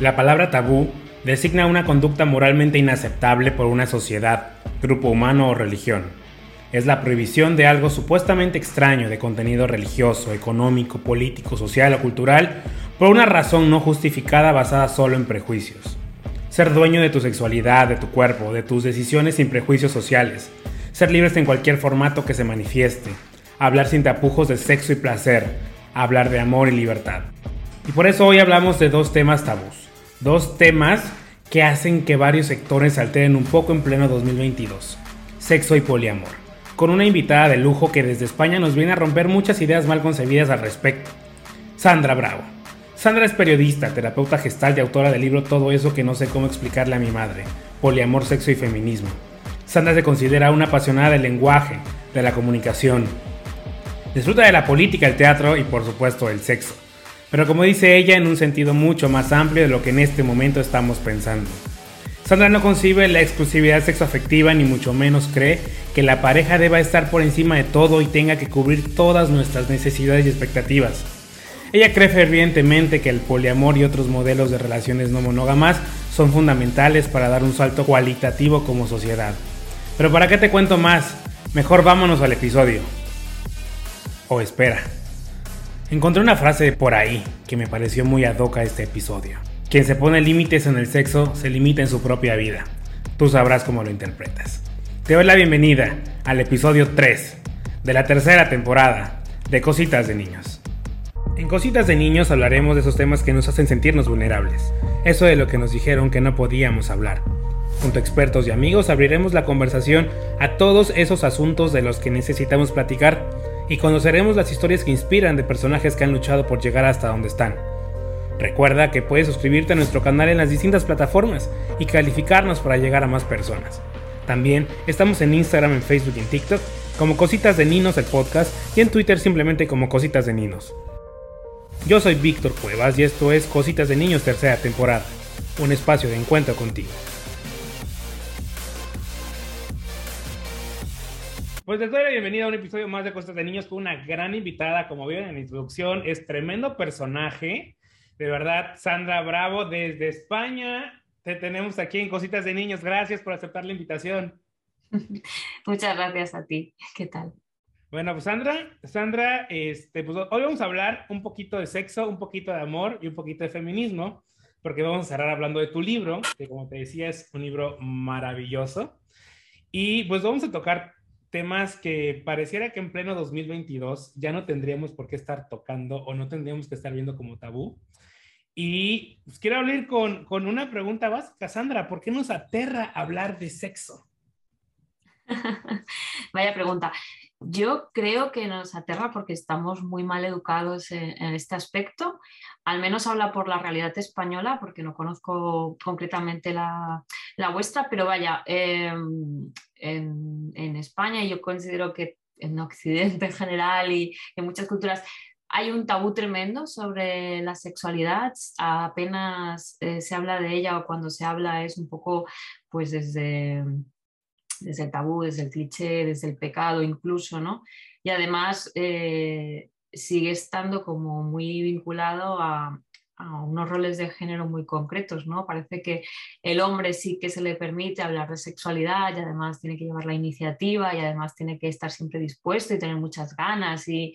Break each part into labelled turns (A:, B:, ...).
A: La palabra tabú designa una conducta moralmente inaceptable por una sociedad, grupo humano o religión. Es la prohibición de algo supuestamente extraño de contenido religioso, económico, político, social o cultural por una razón no justificada basada solo en prejuicios. Ser dueño de tu sexualidad, de tu cuerpo, de tus decisiones sin prejuicios sociales. Ser libres en cualquier formato que se manifieste. Hablar sin tapujos de sexo y placer. Hablar de amor y libertad. Y por eso hoy hablamos de dos temas tabús. Dos temas que hacen que varios sectores se alteren un poco en pleno 2022. Sexo y poliamor. Con una invitada de lujo que desde España nos viene a romper muchas ideas mal concebidas al respecto. Sandra Bravo. Sandra es periodista, terapeuta gestal y autora del libro Todo eso que no sé cómo explicarle a mi madre, Poliamor, Sexo y Feminismo. Sandra se considera una apasionada del lenguaje, de la comunicación. Disfruta de la política, el teatro y por supuesto el sexo pero como dice ella en un sentido mucho más amplio de lo que en este momento estamos pensando. Sandra no concibe la exclusividad sexoafectiva ni mucho menos cree que la pareja deba estar por encima de todo y tenga que cubrir todas nuestras necesidades y expectativas. Ella cree fervientemente que el poliamor y otros modelos de relaciones no monógamas son fundamentales para dar un salto cualitativo como sociedad. Pero ¿para qué te cuento más? Mejor vámonos al episodio. O espera. Encontré una frase por ahí que me pareció muy ad hoc a este episodio. Quien se pone límites en el sexo se limita en su propia vida. Tú sabrás cómo lo interpretas. Te doy la bienvenida al episodio 3 de la tercera temporada de Cositas de Niños. En Cositas de Niños hablaremos de esos temas que nos hacen sentirnos vulnerables. Eso de lo que nos dijeron que no podíamos hablar. Junto a expertos y amigos abriremos la conversación a todos esos asuntos de los que necesitamos platicar y conoceremos las historias que inspiran de personajes que han luchado por llegar hasta donde están. Recuerda que puedes suscribirte a nuestro canal en las distintas plataformas y calificarnos para llegar a más personas. También estamos en Instagram, en Facebook y en TikTok como Cositas de Ninos el podcast y en Twitter simplemente como Cositas de Ninos. Yo soy Víctor Cuevas y esto es Cositas de Niños tercera temporada, un espacio de encuentro contigo. Pues les doy la bienvenida a un episodio más de Costas de Niños con una gran invitada, como vieron en la introducción, es tremendo personaje, de verdad, Sandra Bravo desde España, te tenemos aquí en Cositas de Niños, gracias por aceptar la invitación.
B: Muchas gracias a ti, ¿qué tal?
A: Bueno, pues Sandra, Sandra, este, pues hoy vamos a hablar un poquito de sexo, un poquito de amor y un poquito de feminismo, porque vamos a cerrar hablando de tu libro, que como te decía es un libro maravilloso. Y pues vamos a tocar temas que pareciera que en pleno 2022 ya no tendríamos por qué estar tocando o no tendríamos que estar viendo como tabú. Y pues, quiero hablar con, con una pregunta básica, Sandra, ¿por qué nos aterra hablar de sexo?
B: Vaya pregunta. Yo creo que nos aterra porque estamos muy mal educados en, este aspecto. Al menos habla por la realidad española, porque no conozco concretamente la, la vuestra, pero vaya, eh, en, España y yo considero que en Occidente en general y en muchas culturas hay un tabú tremendo sobre la sexualidad, apenas eh, se habla de ella o cuando se habla es un poco pues desde, desde el tabú, desde el cliché, desde el pecado incluso, ¿no? Y además eh, sigue estando como muy vinculado a, a unos roles de género muy concretos, ¿no? Parece que el hombre sí que se le permite hablar de sexualidad y además tiene que llevar la iniciativa y además tiene que estar siempre dispuesto y tener muchas ganas y,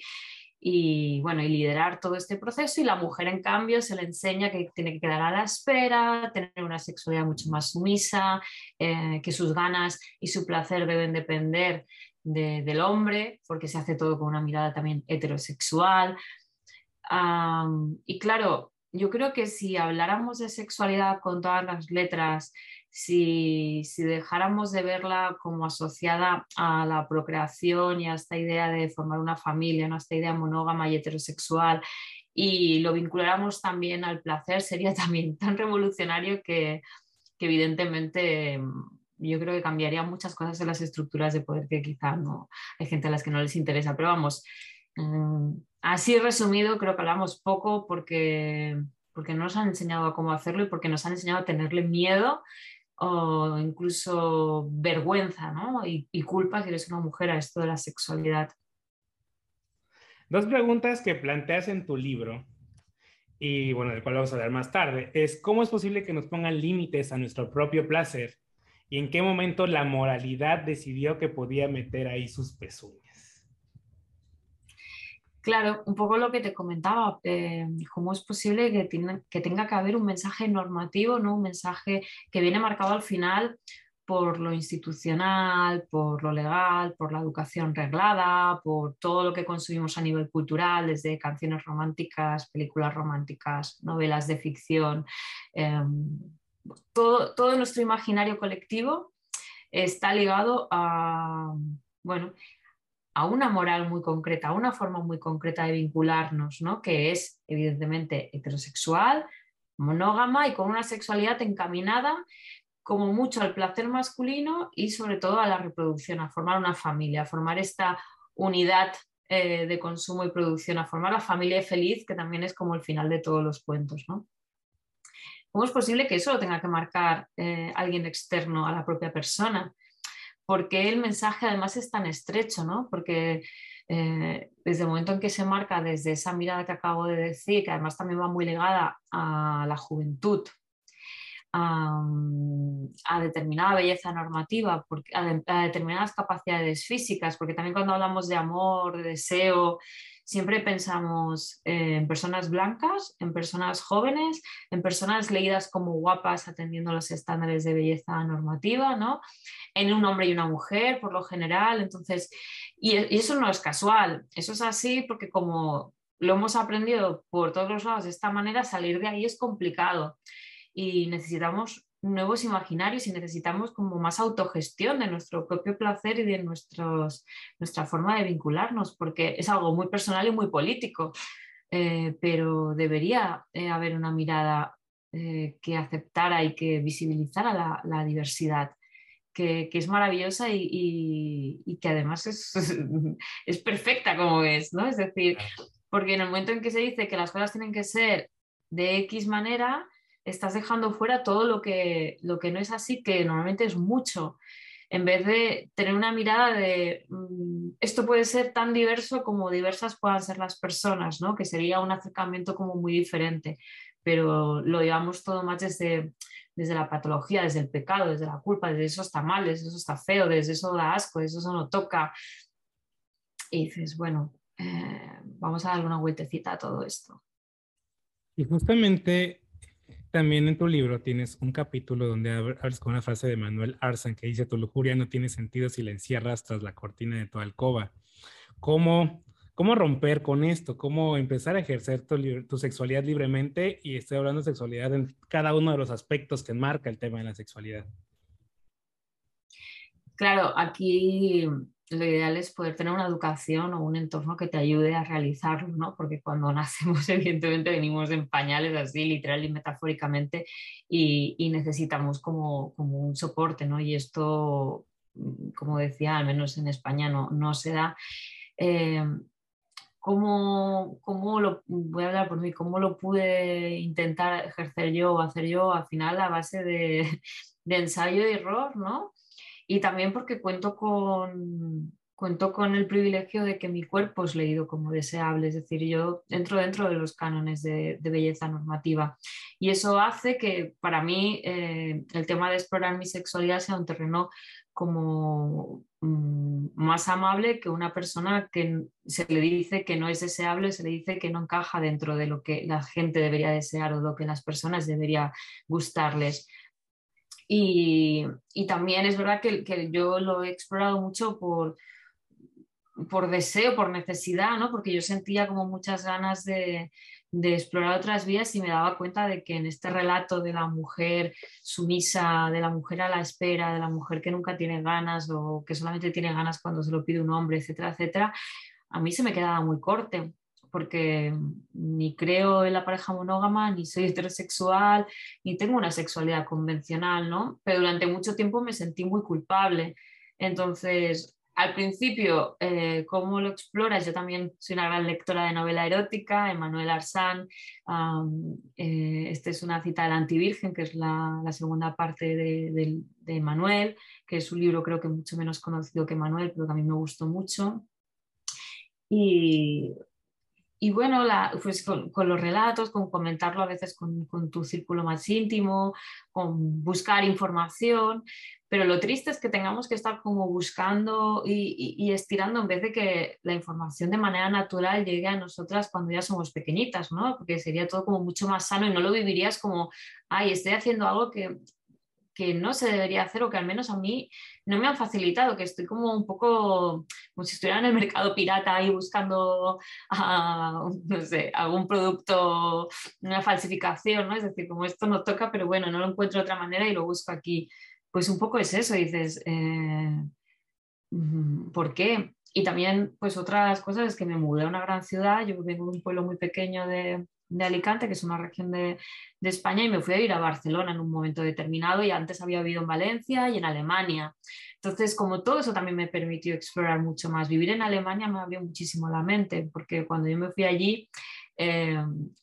B: bueno, y liderar todo este proceso y la mujer en cambio se le enseña que tiene que quedar a la espera, tener una sexualidad mucho más sumisa, eh, que sus ganas y su placer deben depender del hombre, porque se hace todo con una mirada también heterosexual. y claro, yo creo que si habláramos de sexualidad con todas las letras, si, dejáramos de verla como asociada a la procreación y a esta idea de formar una familia, a esta idea monógama y heterosexual, y lo vinculáramos también al placer, sería también tan revolucionario que, evidentemente mm, yo creo que cambiaría muchas cosas en las estructuras de poder que quizá no hay gente a las que no les interesa, pero vamos, mm, así resumido, creo que hablamos poco porque, porque no nos han enseñado a cómo hacerlo y porque nos han enseñado a tenerle miedo o incluso vergüenza ¿no? y, culpa si eres una mujer a esto de la sexualidad.
A: Dos preguntas que planteas en tu libro y bueno, del cual vamos a hablar más tarde, es cómo es posible que nos pongan límites a nuestro propio placer y en qué momento la moralidad decidió que podía meter ahí sus pezuñas.
B: Claro, un poco lo que te comentaba, eh, cómo es posible que, tenga que haber un mensaje normativo, ¿no? un mensaje que viene marcado al final por lo institucional, por lo legal, por la educación reglada, por todo lo que consumimos a nivel cultural, desde canciones románticas, películas románticas, novelas de ficción. Em, todo, todo, nuestro imaginario colectivo está ligado a, bueno, a una moral muy concreta, a una forma muy concreta de vincularnos, ¿no? que es evidentemente heterosexual, monógama y con una sexualidad encaminada como mucho al placer masculino y sobre todo a la reproducción, a formar una familia, a formar esta unidad eh, de consumo y producción, a formar la familia feliz, que también es como el final de todos los cuentos. ¿no? ¿Cómo es posible que eso lo tenga que marcar eh, alguien externo a la propia persona? Porque el mensaje además es tan estrecho, ¿no? Porque eh, desde el momento en que se marca desde esa mirada que acabo de decir, que además también va muy ligada a la juventud, a, determinada belleza normativa, a, determinadas capacidades físicas, porque también cuando hablamos de amor, de deseo, siempre pensamos en personas blancas, en personas jóvenes, en personas leídas como guapas atendiendo los estándares de belleza normativa, ¿no? En un hombre y una mujer, por lo general. Entonces, y, y eso no es casual, eso es así porque como lo hemos aprendido por todos los lados de esta manera, salir de ahí es complicado y necesitamos nuevos imaginarios y necesitamos como más autogestión de nuestro propio placer y de nuestros, nuestra forma de vincularnos, porque es algo muy personal y muy político, eh, pero debería eh, haber una mirada eh, que aceptara y que visibilizara la, diversidad. Que, que, es maravillosa y, y, que además es, es perfecta como es, ¿no? Es decir, porque en el momento en que se dice que las cosas tienen que ser de X manera, estás dejando fuera todo lo que, lo que no es así, que normalmente es mucho, en vez de tener una mirada de mm, esto puede ser tan diverso como diversas puedan ser las personas, ¿no? que sería un acercamiento como muy diferente, pero lo llevamos todo más desde, desde la patología, desde el pecado, desde la culpa, desde eso está mal, desde eso está feo, desde eso da asco, desde eso no toca. Y dices, bueno, eh, vamos a darle una vueltecita a todo esto.
A: Y justamente también en tu libro tienes un capítulo donde hablas con una frase de Manuel Arzan que dice, tu lujuria no tiene sentido si la encierras tras la cortina de tu alcoba. ¿Cómo, cómo romper con esto? ¿Cómo empezar a ejercer tu, tu, sexualidad libremente? Y estoy hablando de sexualidad en cada uno de los aspectos que enmarca el tema de la sexualidad.
B: Claro, aquí lo ideal es poder tener una educación o un entorno que te ayude a realizarlo, ¿no? Porque cuando nacemos, evidentemente, venimos en pañales así, literal y metafóricamente, y, necesitamos como, como, un soporte, ¿no? Y esto, mm, como decía, al menos en España no, no se da. Eh, ¿Cómo, ¿Cómo, lo, voy a hablar por mí, cómo lo pude intentar ejercer yo o hacer yo al final a base de, de ensayo y error, ¿no? Y también porque cuento con, cuento con el privilegio de que mi cuerpo es leído como deseable, es decir, yo entro dentro de los cánones de, belleza normativa. Y eso hace que para mí eh, el tema de explorar mi sexualidad sea un terreno como mm, más amable que una persona que se le dice que no es deseable, se le dice que no encaja dentro de lo que la gente debería desear o lo que las personas debería gustarles. Y, también es verdad que, que, yo lo he explorado mucho por, por deseo, por necesidad, ¿no? porque yo sentía como muchas ganas de, de, explorar otras vías y me daba cuenta de que en este relato de la mujer sumisa, de la mujer a la espera, de la mujer que nunca tiene ganas o que solamente tiene ganas cuando se lo pide un hombre, etcétera, etcétera, a mí se me quedaba muy corte porque ni creo en la pareja monógama, ni soy heterosexual, ni tengo una sexualidad convencional, ¿no? Pero durante mucho tiempo me sentí muy culpable. Entonces, al principio, eh, ¿cómo lo exploras? Yo también soy una gran lectora de novela erótica, Emanuel Arsán. Eh, esta es una cita del Antivirgen, que es la, segunda parte de, de, Manuel, que es un libro creo que mucho menos conocido que Manuel, pero que a mí me gustó mucho. Y y bueno, pues con, los relatos, con comentarlo a veces con, con, tu círculo más íntimo, con buscar información, pero lo triste es que tengamos que estar como buscando y, y, estirando en vez de que la información de manera natural llegue a nosotras cuando ya somos pequeñitas, ¿no? Porque sería todo como mucho más sano y no lo vivirías como, ay, estoy haciendo algo que, que no se debería hacer o que al menos a mí no me han facilitado, que estoy como un poco como si estuviera en el mercado pirata ahí buscando no sé, algún producto, una falsificación, ¿no? Es decir, como esto no toca, pero bueno, no lo encuentro de otra manera y lo busco aquí. Pues un poco es eso, dices, eh, mm, ¿por qué? Y también, pues otras cosas es que me mudé a una gran ciudad, yo vengo de un pueblo muy pequeño de, de Alicante, que es una región de, España, y me fui a ir a Barcelona en un momento determinado y antes había vivido en Valencia y en Alemania. Entonces, como todo eso también me permitió explorar mucho más. Vivir en Alemania me abrió muchísimo la mente, porque cuando yo me fui allí, eh,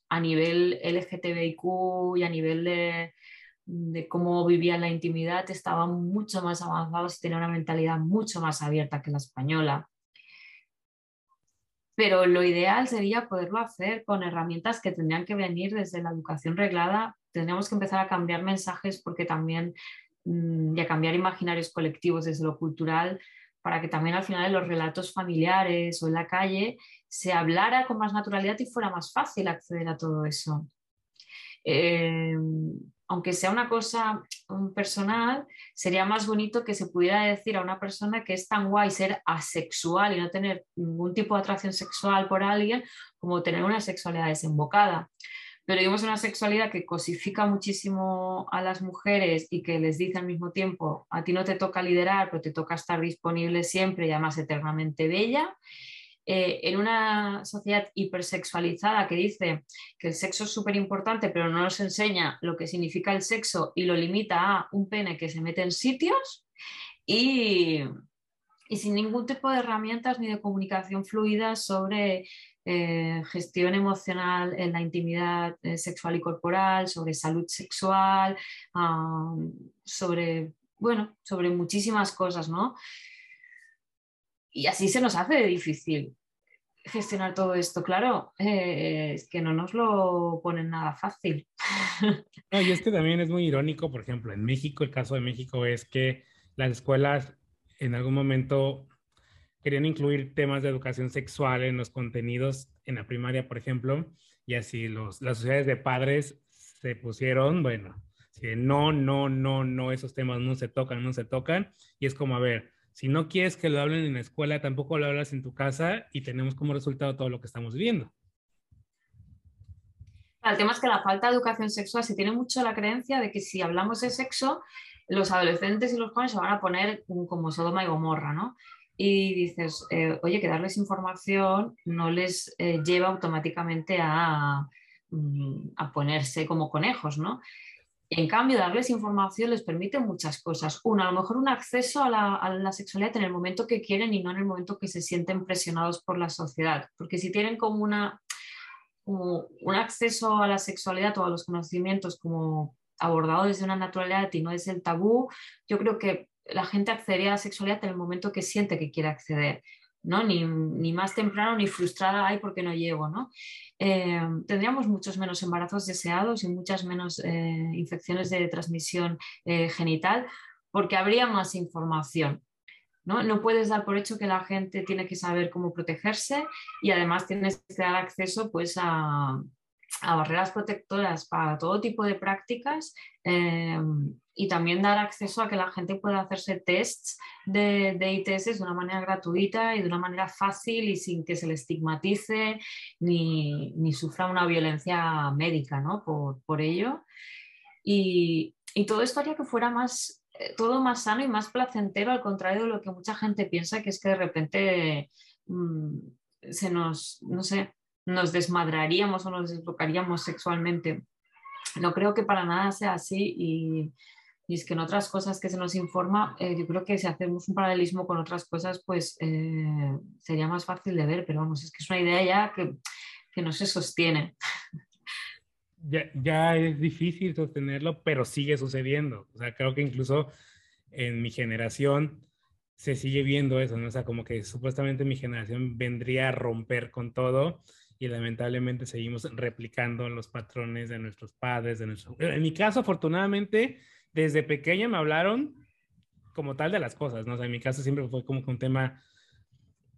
B: a nivel LGTBIQ y a nivel de, de cómo vivía la intimidad, estaban mucho más avanzados y tenía una mentalidad mucho más abierta que la española pero lo ideal sería poderlo hacer con herramientas que tendrían que venir desde la educación reglada. Tendríamos que empezar a cambiar mensajes porque también mm, y a cambiar imaginarios colectivos desde lo cultural para que también al final en los relatos familiares o en la calle se hablara con más naturalidad y fuera más fácil acceder a todo eso. Eh, aunque sea una cosa personal, sería más bonito que se pudiera decir a una persona que es tan guay ser asexual y no tener ningún tipo de atracción sexual por alguien como tener una sexualidad desembocada. Pero digamos una sexualidad que cosifica muchísimo a las mujeres y que les dice al mismo tiempo, a ti no te toca liderar, pero te toca estar disponible siempre y además eternamente bella eh, en una sociedad hipersexualizada que dice que el sexo es súper importante, pero no nos enseña lo que significa el sexo y lo limita a un pene que se mete en sitios y, sin ningún tipo de herramientas ni de comunicación fluida sobre eh, gestión emocional en la intimidad eh, sexual y corporal, sobre salud sexual, sobre, bueno, sobre muchísimas cosas, ¿no? Y así se nos hace difícil gestionar todo esto. Claro, eh, es que no nos lo ponen nada fácil.
A: No, y es que también es muy irónico, por ejemplo, en México, el caso de México es que las escuelas en algún momento querían incluir temas de educación sexual en los contenidos en la primaria, por ejemplo, y así los, las sociedades de padres se pusieron, bueno, no, no, no, no, esos temas no se tocan, no se tocan, y es como, a ver, si no quieres que lo hablen en la escuela, tampoco lo hablas en tu casa y tenemos como resultado todo lo que estamos viviendo.
B: El tema es que la falta de educación sexual se tiene mucho la creencia de que si hablamos de sexo, los adolescentes y los jóvenes se van a poner como Sodoma y Gomorra, ¿no? Y dices, eh, oye, que darles información no les eh, lleva automáticamente a, mm, a ponerse como conejos, ¿no? En cambio, darles información les permite muchas cosas. Una, a lo mejor un acceso a la, sexualidad en el momento que quieren y no en el momento que se sienten presionados por la sociedad. Porque si tienen como, una, un acceso a la sexualidad o a los conocimientos como abordado desde una naturalidad y no desde el tabú, yo creo que la gente accedería a la sexualidad en el momento que siente que quiere acceder. Ni, ni, más temprano ni frustrada hay porque no llego. ¿no? Eh, tendríamos muchos menos embarazos deseados y muchas menos eh, infecciones de transmisión eh, genital porque habría más información. ¿no? no puedes dar por hecho que la gente tiene que saber cómo protegerse y además tienes que dar acceso pues, a, a barreras protectoras para todo tipo de prácticas eh, y también dar acceso a que la gente pueda hacerse tests de, de, ITS de una manera gratuita y de una manera fácil y sin que se le estigmatice ni, ni sufra una violencia médica ¿no? por, por ello. Y, y, todo esto haría que fuera más, eh, todo más sano y más placentero, al contrario de lo que mucha gente piensa, que es que de repente mm, se nos, no sé, nos desmadraríamos o nos desbloquearíamos sexualmente. No creo que para nada sea así y, es que en otras cosas que se nos informa, eh, yo creo que si hacemos un paralelismo con otras cosas, pues eh, sería más fácil de ver, pero vamos, es que es una idea ya que, que no se sostiene.
A: Ya, ya, es difícil sostenerlo, pero sigue sucediendo. O sea, creo que incluso en mi generación se sigue viendo eso, ¿no? O sea, como que supuestamente mi generación vendría a romper con todo y lamentablemente seguimos replicando los patrones de nuestros padres, de nuestros... En mi caso, afortunadamente, desde pequeña me hablaron como tal de las cosas, ¿no? O sea, en mi caso siempre fue como un tema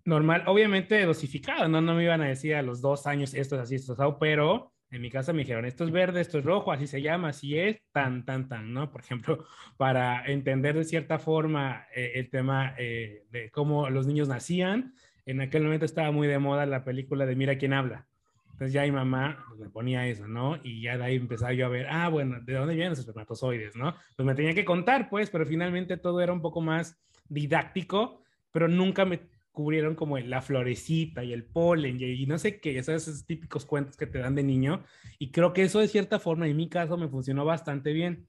A: normal, obviamente dosificado, ¿no? No me iban a decir a los dos años esto es así, esto es así, pero en mi casa me dijeron, esto es verde, esto es rojo, así se llama, así es, tan, tan, tan, ¿no? Por ejemplo, para entender de cierta forma eh, el tema eh, de cómo los niños nacían, en aquel momento estaba muy de moda la película de Mira quién habla. Entonces ya mi mamá pues, me ponía eso, ¿no? Y ya de ahí empezaba yo a ver, ah, bueno, ¿de dónde vienen los espermatozoides, no? Pues me tenía que contar, pues, pero finalmente todo era un poco más didáctico, pero nunca me cubrieron como la florecita y el polen y, no sé qué, esos, típicos cuentos que te dan de niño. Y creo que eso de cierta forma, en mi caso, me funcionó bastante bien.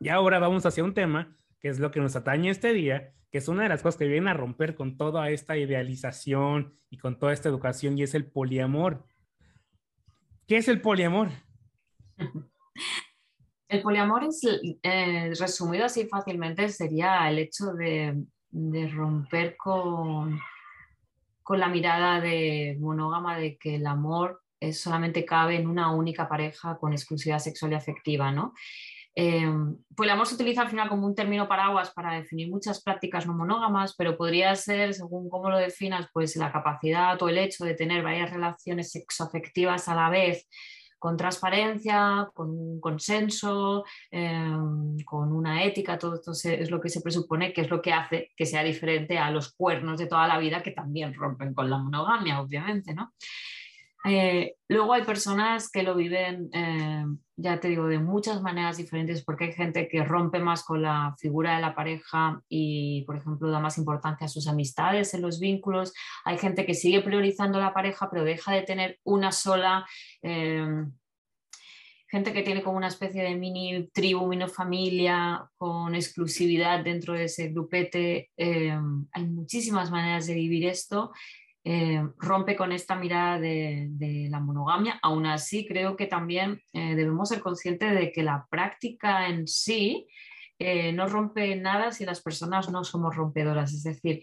A: Y ahora vamos hacia un tema que es lo que nos atañe este día, es una de las cosas que vienen a romper con toda esta idealización y con toda esta educación, y es el poliamor. ¿Qué es el poliamor?
B: El poliamor es, eh, resumido así fácilmente, sería el hecho de de romper con, con la mirada de monógama de que el amor es, solamente cabe en una única pareja con exclusividad sexual y afectiva, ¿no? Eh, pues el amor se utiliza al final como un término paraguas para definir muchas prácticas no monógamas, pero podría ser, según cómo lo definas, pues la capacidad o el hecho de tener varias relaciones sexoafectivas a la vez con transparencia, con un consenso, em, con una ética, todo esto es lo que se presupone que es lo que hace que sea diferente a los cuernos de toda la vida que también rompen con la monogamia, obviamente, ¿no? Eh, luego hay personas que lo viven, eh, ya te digo, de muchas maneras diferentes, porque hay gente que rompe más con la figura de la pareja y, por ejemplo, da más importancia a sus amistades en los vínculos. Hay gente que sigue priorizando la pareja, pero deja de tener una sola. Eh, gente que tiene como una especie de mini tribu, mini familia, con exclusividad dentro de ese grupete. hay muchísimas maneras de vivir esto eh, rompe con esta mirada de, la monogamia. Aún así, creo que también eh, debemos ser conscientes de que la práctica en sí eh, no rompe nada si las personas no somos rompedoras. Es decir,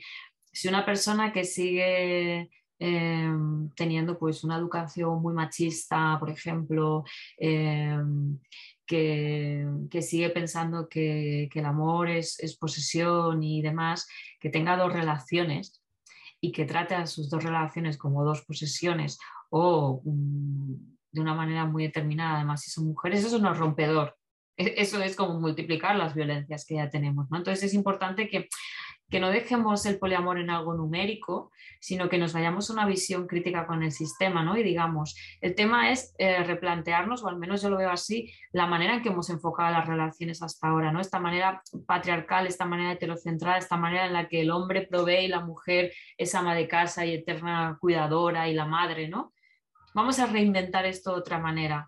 B: si una persona que sigue teniendo pues una educación muy machista, por ejemplo, que, sigue pensando que, el amor es, posesión y demás, que tenga dos relaciones, y que trate a sus dos relaciones como dos posesiones o mm, de una manera muy determinada, además si son mujeres, eso no es rompedor. E-, eso es como multiplicar las violencias que ya tenemos. Entonces es importante que que no dejemos el poliamor en algo numérico, sino que nos vayamos a una visión crítica con el sistema, ¿no? Y digamos, el tema es eh, replantearnos, o al menos yo lo veo así, la manera en que hemos enfocado las relaciones hasta ahora, ¿no? Esta manera patriarcal, esta manera heterocentrada, esta manera en la que el hombre provee y la mujer es ama de casa y eterna cuidadora y la madre, ¿no? Vamos a reinventar esto de otra manera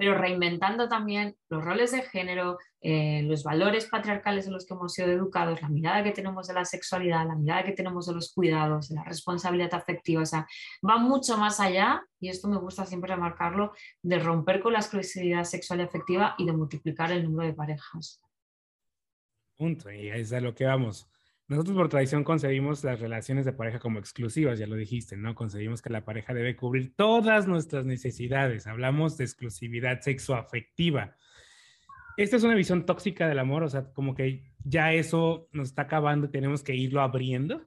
B: pero reinventando también los roles de género, eh, los valores patriarcales en los que hemos sido educados, la mirada que tenemos de la sexualidad, la mirada que tenemos de los cuidados, de la responsabilidad afectiva. O sea, va mucho más allá, y esto me gusta siempre remarcarlo, de romper con la exclusividad sexual y afectiva y de multiplicar el número de parejas.
A: Punto, y es a lo que vamos. Nosotros por tradición concebimos las relaciones de pareja como exclusivas, ya lo dijiste, ¿no? Concebimos que la pareja debe cubrir todas nuestras necesidades. Hablamos de exclusividad sexoafectiva. Esta es una visión tóxica del amor, o sea, como que ya eso nos está acabando y tenemos que irlo abriendo.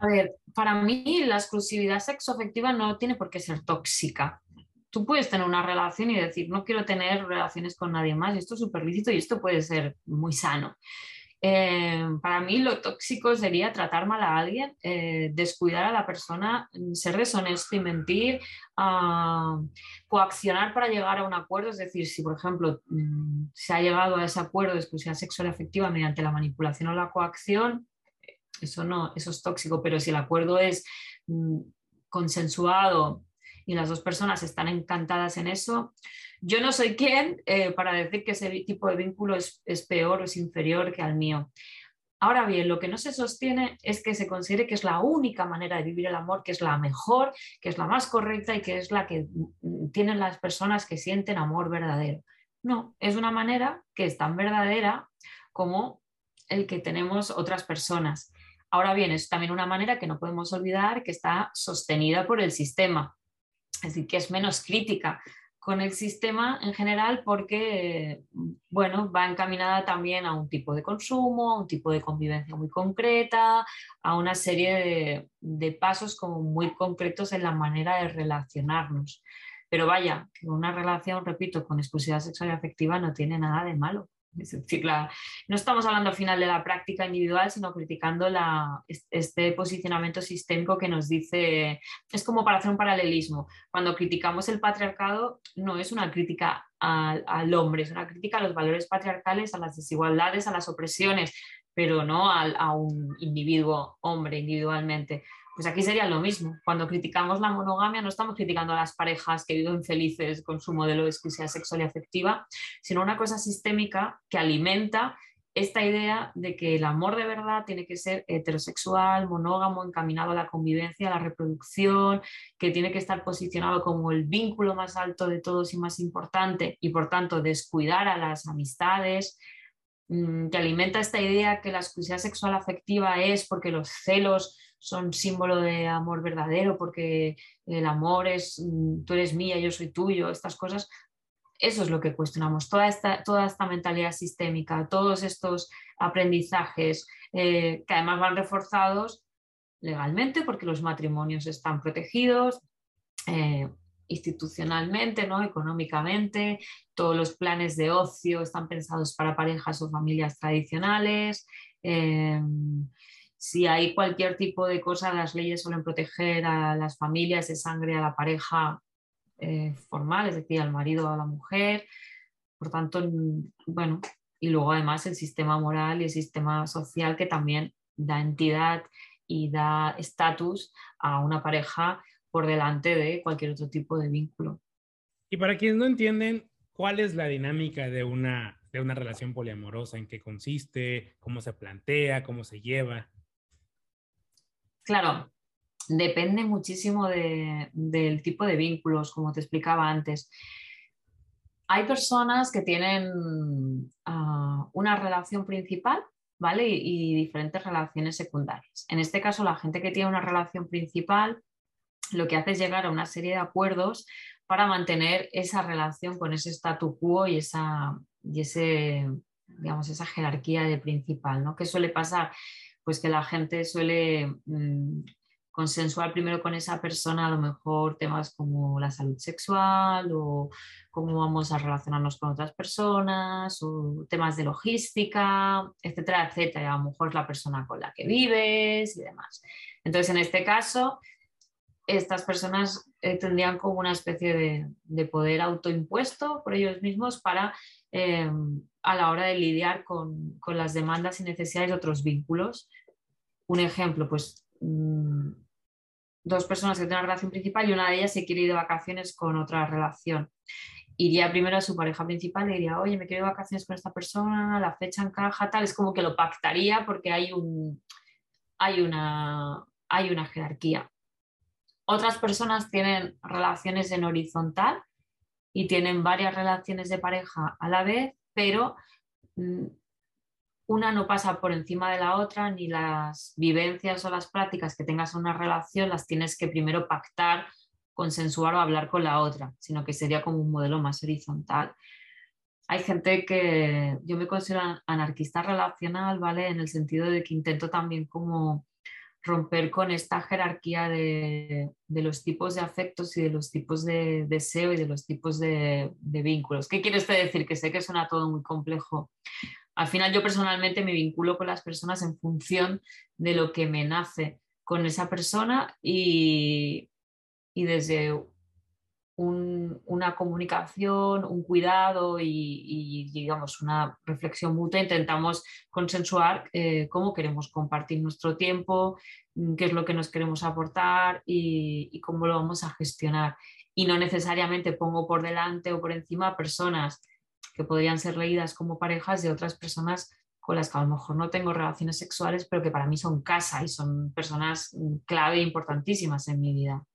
B: A ver, para mí la exclusividad sexoafectiva no tiene por qué ser tóxica. Tú puedes tener una relación y decir, no quiero tener relaciones con nadie más, esto es súper lícito y esto puede ser muy sano. Eh, para mí lo tóxico sería tratar mal a alguien, eh, descuidar a la persona, ser deshonesto y mentir, ah, coaccionar para llegar a un acuerdo. Es decir, si por ejemplo mm, se ha llegado a ese acuerdo de exclusión sexual afectiva mediante la manipulación o la coacción, eso no, eso es tóxico, pero si el acuerdo es mm, consensuado y las dos personas están encantadas en eso, yo no soy quien eh, para decir que ese tipo de vínculo es, peor o es inferior que al mío. Ahora bien, lo que no se sostiene es que se considere que es la única manera de vivir el amor, que es la mejor, que es la más correcta y que es la que mm, tienen las personas que sienten amor verdadero. No, es una manera que es tan verdadera como el que tenemos otras personas. Ahora bien, es también una manera que no podemos olvidar que está sostenida por el sistema, es decir, que es menos crítica con el sistema en general porque, bueno, va encaminada también a un tipo de consumo, a un tipo de convivencia muy concreta, a una serie de, pasos como muy concretos en la manera de relacionarnos. Pero vaya, una relación, repito, con exclusividad sexual y afectiva no tiene nada de malo. No estamos hablando al final de la práctica individual, sino criticando este posicionamiento sistémico que nos dice, es como para hacer un paralelismo. Cuando criticamos el patriarcado, no es una crítica al, hombre, es una crítica a los valores patriarcales, a las desigualdades, a las opresiones, pero no a un individuo, hombre, individualmente. Pues aquí sería lo mismo. Cuando criticamos la monogamia no estamos criticando a las parejas que viven felices con su modelo de exclusividad sexual y afectiva, sino una cosa sistémica que alimenta esta idea de que el amor de verdad tiene que ser heterosexual, monógamo, encaminado a la convivencia, a la reproducción, que tiene que estar posicionado como el vínculo más alto de todos y más importante y por tanto descuidar a las amistades, mm, que alimenta esta idea que la exclusividad sexual afectiva es porque los celos son símbolo de amor verdadero, porque el amor es mm, tú eres mía, yo soy tuyo, estas cosas. Eso es lo que cuestionamos, toda esta, toda esta mentalidad sistémica, todos estos aprendizajes eh, que además van reforzados legalmente porque los matrimonios están protegidos, eh, institucionalmente, ¿no? económicamente, todos los planes de ocio están pensados para parejas o familias tradicionales. Eh, si hay cualquier tipo de cosa, las leyes suelen proteger a las familias de sangre, a la pareja eh, formal, es decir, al marido o a la mujer. Por tanto, bueno, y luego además el sistema moral y el sistema social que también da entidad y da estatus a una pareja por delante de cualquier otro tipo de vínculo.
A: Y para quienes no entienden, ¿cuál es la dinámica de una, de una relación poliamorosa? ¿En qué consiste? ¿Cómo se plantea? ¿Cómo se lleva?
B: Claro, depende muchísimo del tipo de vínculos, como te explicaba antes. Hay personas que tienen ah, una relación principal, ¿vale? Y, diferentes relaciones secundarias. En este caso, la gente que tiene una relación principal lo que hace es llegar a una serie de acuerdos para mantener esa relación con ese statu quo y esa, y ese, digamos, esa jerarquía de principal, ¿no? ¿Qué suele pasar? Pues que la gente suele mm, consensuar primero con esa persona a lo mejor temas como la salud sexual o cómo vamos a relacionarnos con otras personas o temas de logística, etcétera, etcétera. Y a lo mejor la persona con la que vives y demás. Entonces, en este caso, estas personas eh, tendrían como una especie de, poder autoimpuesto por ellos mismos para em, a la hora de lidiar con, las demandas y necesidades de otros vínculos un ejemplo, pues mm, dos personas que tienen una relación principal y una de ellas se quiere ir de vacaciones con otra relación. Iría primero a su pareja principal y diría, oye, me quiero ir de vacaciones con esta persona, la fecha encaja, tal. Es como que lo pactaría porque hay una jerarquía. Otras personas tienen relaciones en horizontal y tienen varias relaciones de pareja a la vez, pero mm, una no pasa por encima de la otra, ni las vivencias o las prácticas que tengas en una relación las tienes que primero pactar, consensuar o hablar con la otra, sino que sería como un modelo más horizontal. Hay gente que yo me considero anarquista relacional, ¿vale? En el sentido de que intento también como romper con esta jerarquía de, los tipos de afectos y de los tipos de deseo y de los tipos de, de vínculos. ¿Qué quiere usted decir? Que sé que suena todo muy complejo, al final yo personalmente me vinculo con las personas en función de lo que me nace con esa persona y, desde una comunicación, un cuidado y, digamos una reflexión mutua intentamos consensuar eh, cómo queremos compartir nuestro tiempo, mm, qué es lo que nos queremos aportar y, cómo lo vamos a gestionar. Y no necesariamente pongo por delante o por encima personas que podrían ser leídas como parejas de otras personas con las que a lo mejor no tengo relaciones sexuales, pero que para mí son casa y son personas mm, clave e importantísimas en mi vida.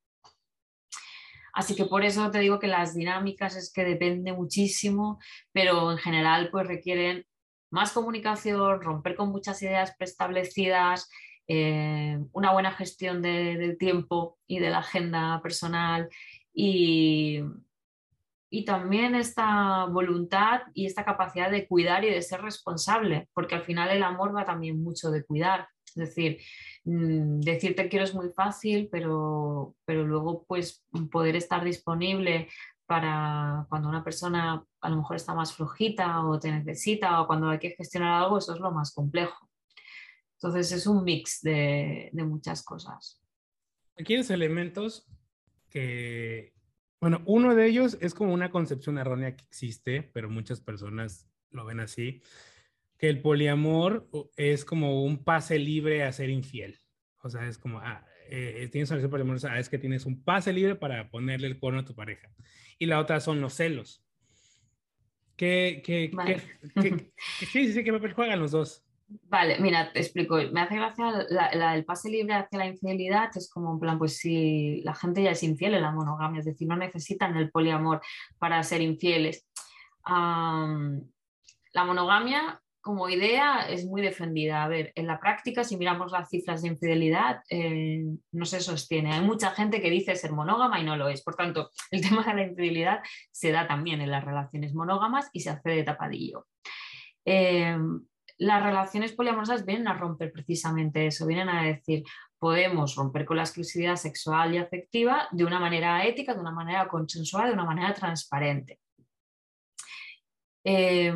B: Así que por eso te digo que las dinámicas es que depende muchísimo, pero en general pues requieren más comunicación, romper con muchas ideas preestablecidas, eh, una buena gestión del tiempo y de la agenda personal y, y también esta voluntad y esta capacidad de cuidar y de ser responsable, porque al final el amor va también mucho de cuidar. Es decir, mm, decir te quiero es muy fácil, pero, pero luego pues poder estar disponible para cuando una persona a lo mejor está más flojita o te necesita o cuando hay que gestionar algo, eso es lo más complejo. Entonces es un mix de, de muchas cosas.
A: Aquí hay elementos que, bueno, uno de ellos es como una concepción errónea que existe, pero muchas personas lo ven así, que el poliamor es como un pase libre a ser infiel. O sea, es como, ah, eh, tienes una ah, es que tienes un pase libre para ponerle el cuerno a tu pareja. Y la otra son los celos. Que, que, que, sí, sí, que me juegan los dos.
B: Vale, mira, te explico. Me hace gracia el pase libre hacia la infidelidad. Es como en plan, pues si la gente ya es infiel en la monogamia, es decir, no necesitan el poliamor para ser infieles. la monogamia como idea es muy defendida. A ver, en la práctica, si miramos las cifras de infidelidad, eh, no se sostiene. Hay mucha gente que dice ser monógama y no lo es. Por tanto, el tema de la infidelidad se da también en las relaciones monógamas y se hace de tapadillo. Eh, las relaciones poliamorosas vienen a romper precisamente eso, vienen a decir, podemos romper con la exclusividad sexual y afectiva de una manera ética, de una manera consensual, de una manera transparente. Eh,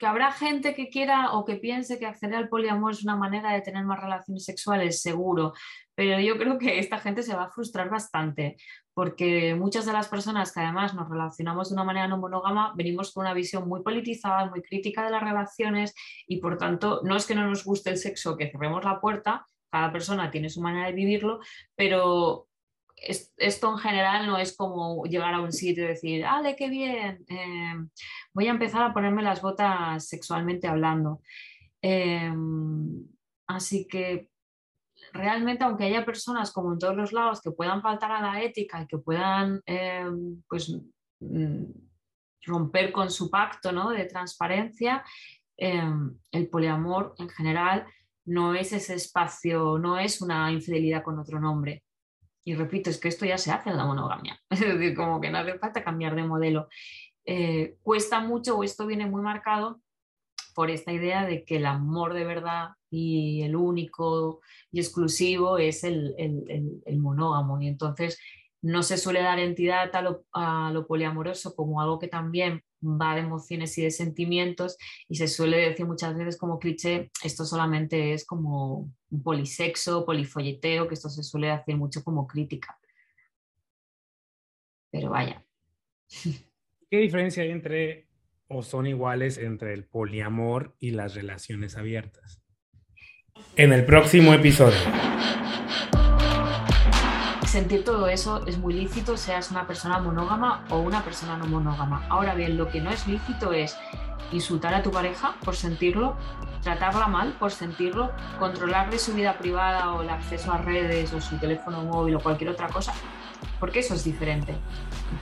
B: que habrá gente que quiera o que piense que acceder al poliamor es una manera de tener más relaciones sexuales, seguro, pero yo creo que esta gente se va a frustrar bastante, porque muchas de las personas que además nos relacionamos de una manera no monógama venimos con una visión muy politizada, muy crítica de las relaciones y por tanto no es que no nos guste el sexo, que cerremos la puerta, cada persona tiene su manera de vivirlo, pero esto en general no es como llegar a un sitio y decir, ¡ale, qué bien! Eh, voy a empezar a ponerme las botas sexualmente hablando. Eh, así que realmente, aunque haya personas como en todos los lados que puedan faltar a la ética y que puedan eh, pues, mm, romper con su pacto ¿no? de transparencia, el poliamor en general no es ese espacio, no es una infidelidad con otro nombre y repito, es que esto ya se hace en la monogamia, es decir, como que no hace falta cambiar de modelo. Eh, cuesta mucho o esto viene muy marcado por esta idea de que el amor de verdad y el único y exclusivo es el, el, el monógamo. Y entonces no se suele dar entidad a lo, a lo, poliamoroso como algo que también va de emociones y de sentimientos y se suele decir muchas veces como cliché, esto solamente es como un polisexo, polifolleteo, que esto se suele hacer mucho como crítica. Pero vaya.
A: ¿Qué diferencia hay entre o son iguales entre el poliamor y las relaciones abiertas? En el próximo episodio
B: sentir todo eso es muy lícito, seas una persona monógama o una persona no monógama. Ahora bien, lo que no es lícito es insultar a tu pareja por sentirlo, tratarla mal por sentirlo, controlarle su vida privada o el acceso a redes o su teléfono móvil o cualquier otra cosa, porque eso es diferente.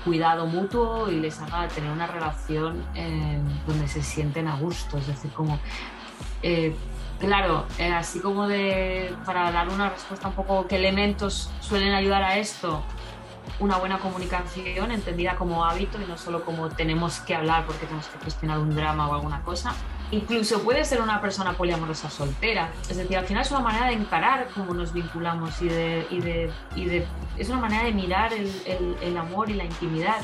B: Cuidado mutuo y les haga tener una relación eh, donde se sienten a gusto, es decir, como eh, Claro, eh, así como de, para dar una respuesta un poco, ¿qué elementos suelen ayudar a esto? Una buena comunicación entendida como hábito y no solo como tenemos que hablar porque tenemos que gestionar un drama o alguna cosa. Incluso puede ser una persona poliamorosa soltera. Es decir, al final es una manera de encarar cómo nos vinculamos y de, y de, y de es una manera de mirar el, el, el amor y la intimidad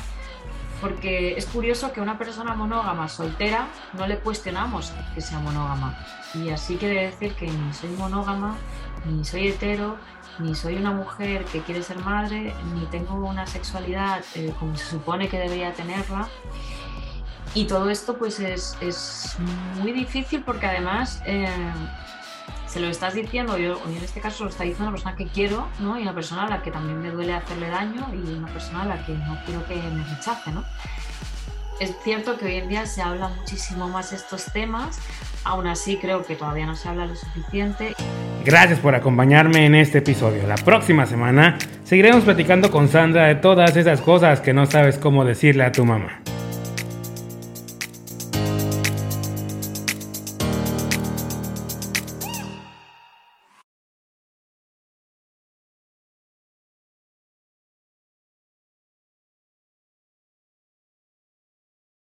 B: porque es curioso que una persona monógama soltera no le cuestionamos que sea monógama. Y así quiere decir que ni soy monógama, ni soy hetero, ni soy una mujer que quiere ser madre, ni tengo una sexualidad eh, como se supone que debería tenerla. Y todo esto pues es, es muy difícil porque además eh, se lo estás diciendo, yo en este caso lo está diciendo una persona que quiero, ¿no? Y una persona a la que también me duele hacerle daño y una persona a la que no quiero que me rechace, ¿no? Es cierto que hoy en día se habla muchísimo más de estos temas, aún así creo que todavía no se habla lo suficiente.
A: Gracias por acompañarme en este episodio. La próxima semana seguiremos platicando con Sandra de todas esas cosas que no sabes cómo decirle a tu mamá.